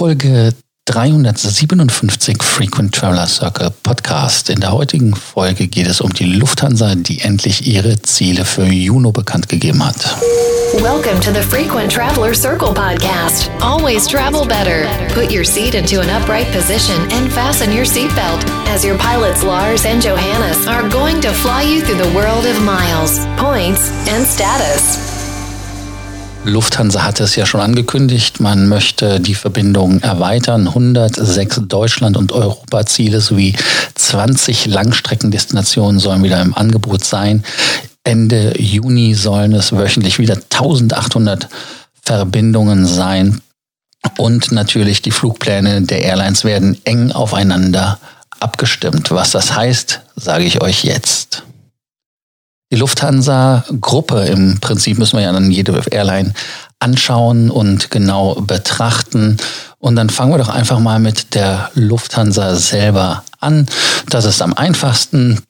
Folge 357 Frequent Traveler Circle Podcast. In der heutigen Folge geht es um die Lufthansa, die endlich ihre Ziele für Juno bekannt gegeben hat. Welcome to the Frequent Traveler Circle podcast. Always travel better. Put your seat into an upright position and fasten your seatbelt as your pilots Lars and Johannes are going to fly you through the world of miles, points and status. Lufthansa hatte es ja schon angekündigt, man möchte die Verbindung erweitern. 106 Deutschland- und Europaziele sowie 20 Langstreckendestinationen sollen wieder im Angebot sein. Ende Juni sollen es wöchentlich wieder 1800 Verbindungen sein. Und natürlich die Flugpläne der Airlines werden eng aufeinander abgestimmt. Was das heißt, sage ich euch jetzt. Die Lufthansa-Gruppe im Prinzip müssen wir ja dann jede Airline anschauen und genau betrachten. Und dann fangen wir doch einfach mal mit der Lufthansa selber an. Das ist am einfachsten.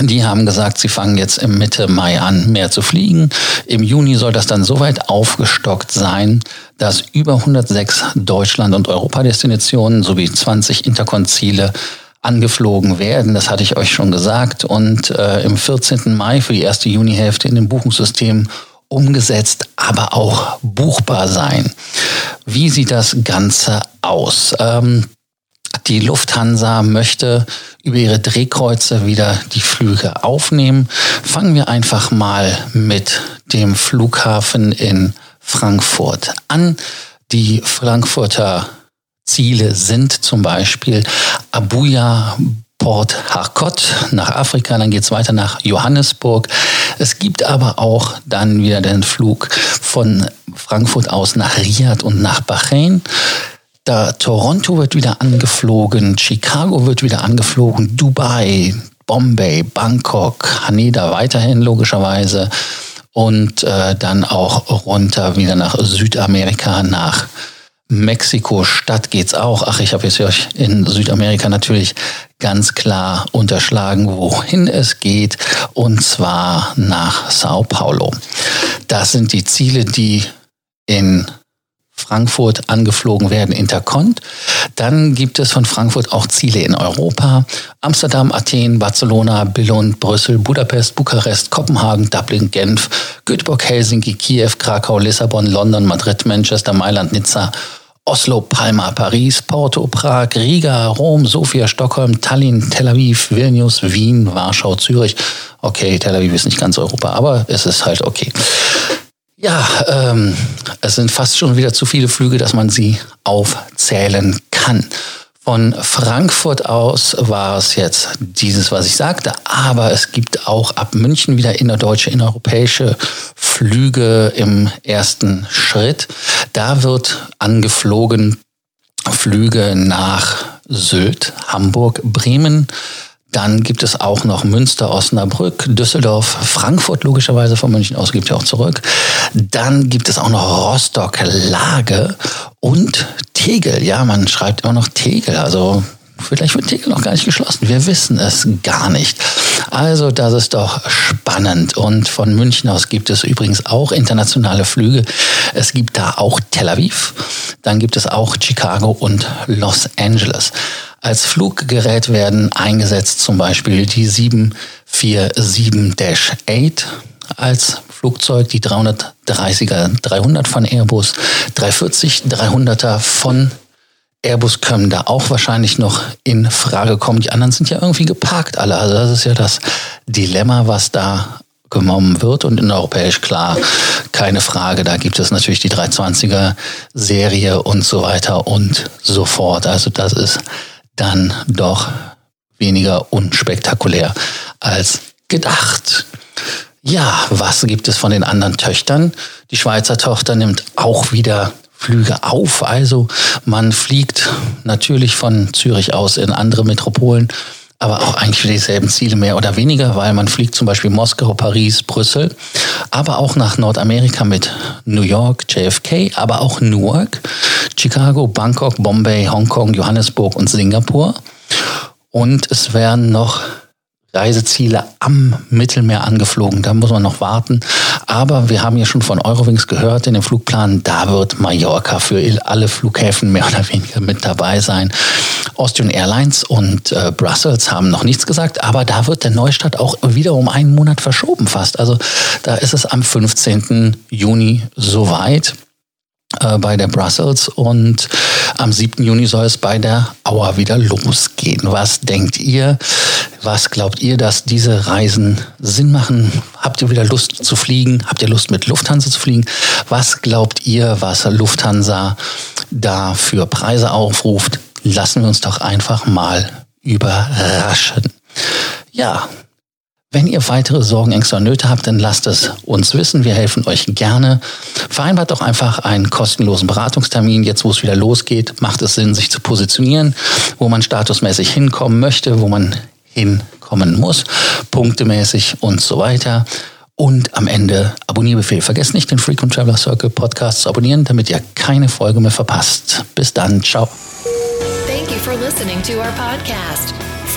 Die haben gesagt, sie fangen jetzt im Mitte Mai an, mehr zu fliegen. Im Juni soll das dann soweit aufgestockt sein, dass über 106 Deutschland- und Europadestinationen sowie 20 Interkonzile angeflogen werden. Das hatte ich euch schon gesagt. Und äh, im 14. Mai für die erste Junihälfte in dem Buchungssystem umgesetzt, aber auch buchbar sein. Wie sieht das Ganze aus? Ähm, die Lufthansa möchte über ihre Drehkreuze wieder die Flüge aufnehmen. Fangen wir einfach mal mit dem Flughafen in Frankfurt an. Die Frankfurter Ziele sind zum Beispiel Abuja, Port Harcourt nach Afrika, dann geht es weiter nach Johannesburg. Es gibt aber auch dann wieder den Flug von Frankfurt aus nach Riyadh und nach Bahrain. Da Toronto wird wieder angeflogen, Chicago wird wieder angeflogen, Dubai, Bombay, Bangkok, Haneda weiterhin logischerweise und äh, dann auch runter wieder nach Südamerika, nach Mexiko-Stadt geht's auch. Ach, ich habe jetzt euch in Südamerika natürlich ganz klar unterschlagen, wohin es geht, und zwar nach Sao Paulo. Das sind die Ziele, die in Frankfurt angeflogen werden, Intercont. Dann gibt es von Frankfurt auch Ziele in Europa. Amsterdam, Athen, Barcelona, Billund, Brüssel, Budapest, Bukarest, Kopenhagen, Dublin, Genf, Göteborg, Helsinki, Kiew, Krakau, Lissabon, London, Madrid, Manchester, Mailand, Nizza, Oslo, Palma, Paris, Porto, Prag, Riga, Rom, Sofia, Stockholm, Tallinn, Tel Aviv, Vilnius, Wien, Warschau, Zürich. Okay, Tel Aviv ist nicht ganz Europa, aber es ist halt okay. Ja, ähm, es sind fast schon wieder zu viele Flüge, dass man sie aufzählen kann. Von Frankfurt aus war es jetzt dieses, was ich sagte, aber es gibt auch ab München wieder innerdeutsche, innereuropäische Flüge im ersten Schritt. Da wird angeflogen Flüge nach Sylt, Hamburg, Bremen, dann gibt es auch noch Münster, Osnabrück, Düsseldorf, Frankfurt logischerweise von München aus gibt ja auch zurück. Dann gibt es auch noch Rostock, Lage und Tegel. Ja, man schreibt immer noch Tegel. Also vielleicht wird Tegel noch gar nicht geschlossen. Wir wissen es gar nicht. Also das ist doch spannend. Und von München aus gibt es übrigens auch internationale Flüge. Es gibt da auch Tel Aviv. Dann gibt es auch Chicago und Los Angeles. Als Fluggerät werden eingesetzt zum Beispiel die 747-8 als Flugzeug, die 330er 300 von Airbus, 340 300er von Airbus können da auch wahrscheinlich noch in Frage kommen. Die anderen sind ja irgendwie geparkt alle. Also das ist ja das Dilemma, was da genommen wird und in europäisch klar, keine Frage. Da gibt es natürlich die 320er Serie und so weiter und so fort. Also das ist dann doch weniger unspektakulär als gedacht. Ja, was gibt es von den anderen Töchtern? Die Schweizer Tochter nimmt auch wieder Flüge auf. Also man fliegt natürlich von Zürich aus in andere Metropolen, aber auch eigentlich für dieselben Ziele mehr oder weniger, weil man fliegt zum Beispiel Moskau, Paris, Brüssel, aber auch nach Nordamerika mit New York, JFK, aber auch Newark, Chicago, Bangkok, Bombay, Hongkong, Johannesburg und Singapur. Und es werden noch Reiseziele am Mittelmeer angeflogen. Da muss man noch warten. Aber wir haben ja schon von Eurowings gehört in dem Flugplan, da wird Mallorca für alle Flughäfen mehr oder weniger mit dabei sein. Austrian Airlines und äh, Brussels haben noch nichts gesagt, aber da wird der Neustart auch wieder um einen Monat verschoben fast. Also da ist es am 15. Juni soweit äh, bei der Brussels und am 7. Juni soll es bei der Auer wieder losgehen. Was denkt ihr? Was glaubt ihr, dass diese Reisen Sinn machen? Habt ihr wieder Lust zu fliegen? Habt ihr Lust mit Lufthansa zu fliegen? Was glaubt ihr, was Lufthansa da für Preise aufruft? Lassen wir uns doch einfach mal überraschen. Ja, wenn ihr weitere Sorgen, Ängste und Nöte habt, dann lasst es uns wissen. Wir helfen euch gerne. Vereinbart doch einfach einen kostenlosen Beratungstermin. Jetzt, wo es wieder losgeht, macht es Sinn, sich zu positionieren, wo man statusmäßig hinkommen möchte, wo man hinkommen muss, punktemäßig und so weiter. Und am Ende Abonnierbefehl. Vergesst nicht, den Frequent Traveler Circle Podcast zu abonnieren, damit ihr keine Folge mehr verpasst. Bis dann. Ciao. Thank you for listening to our podcast.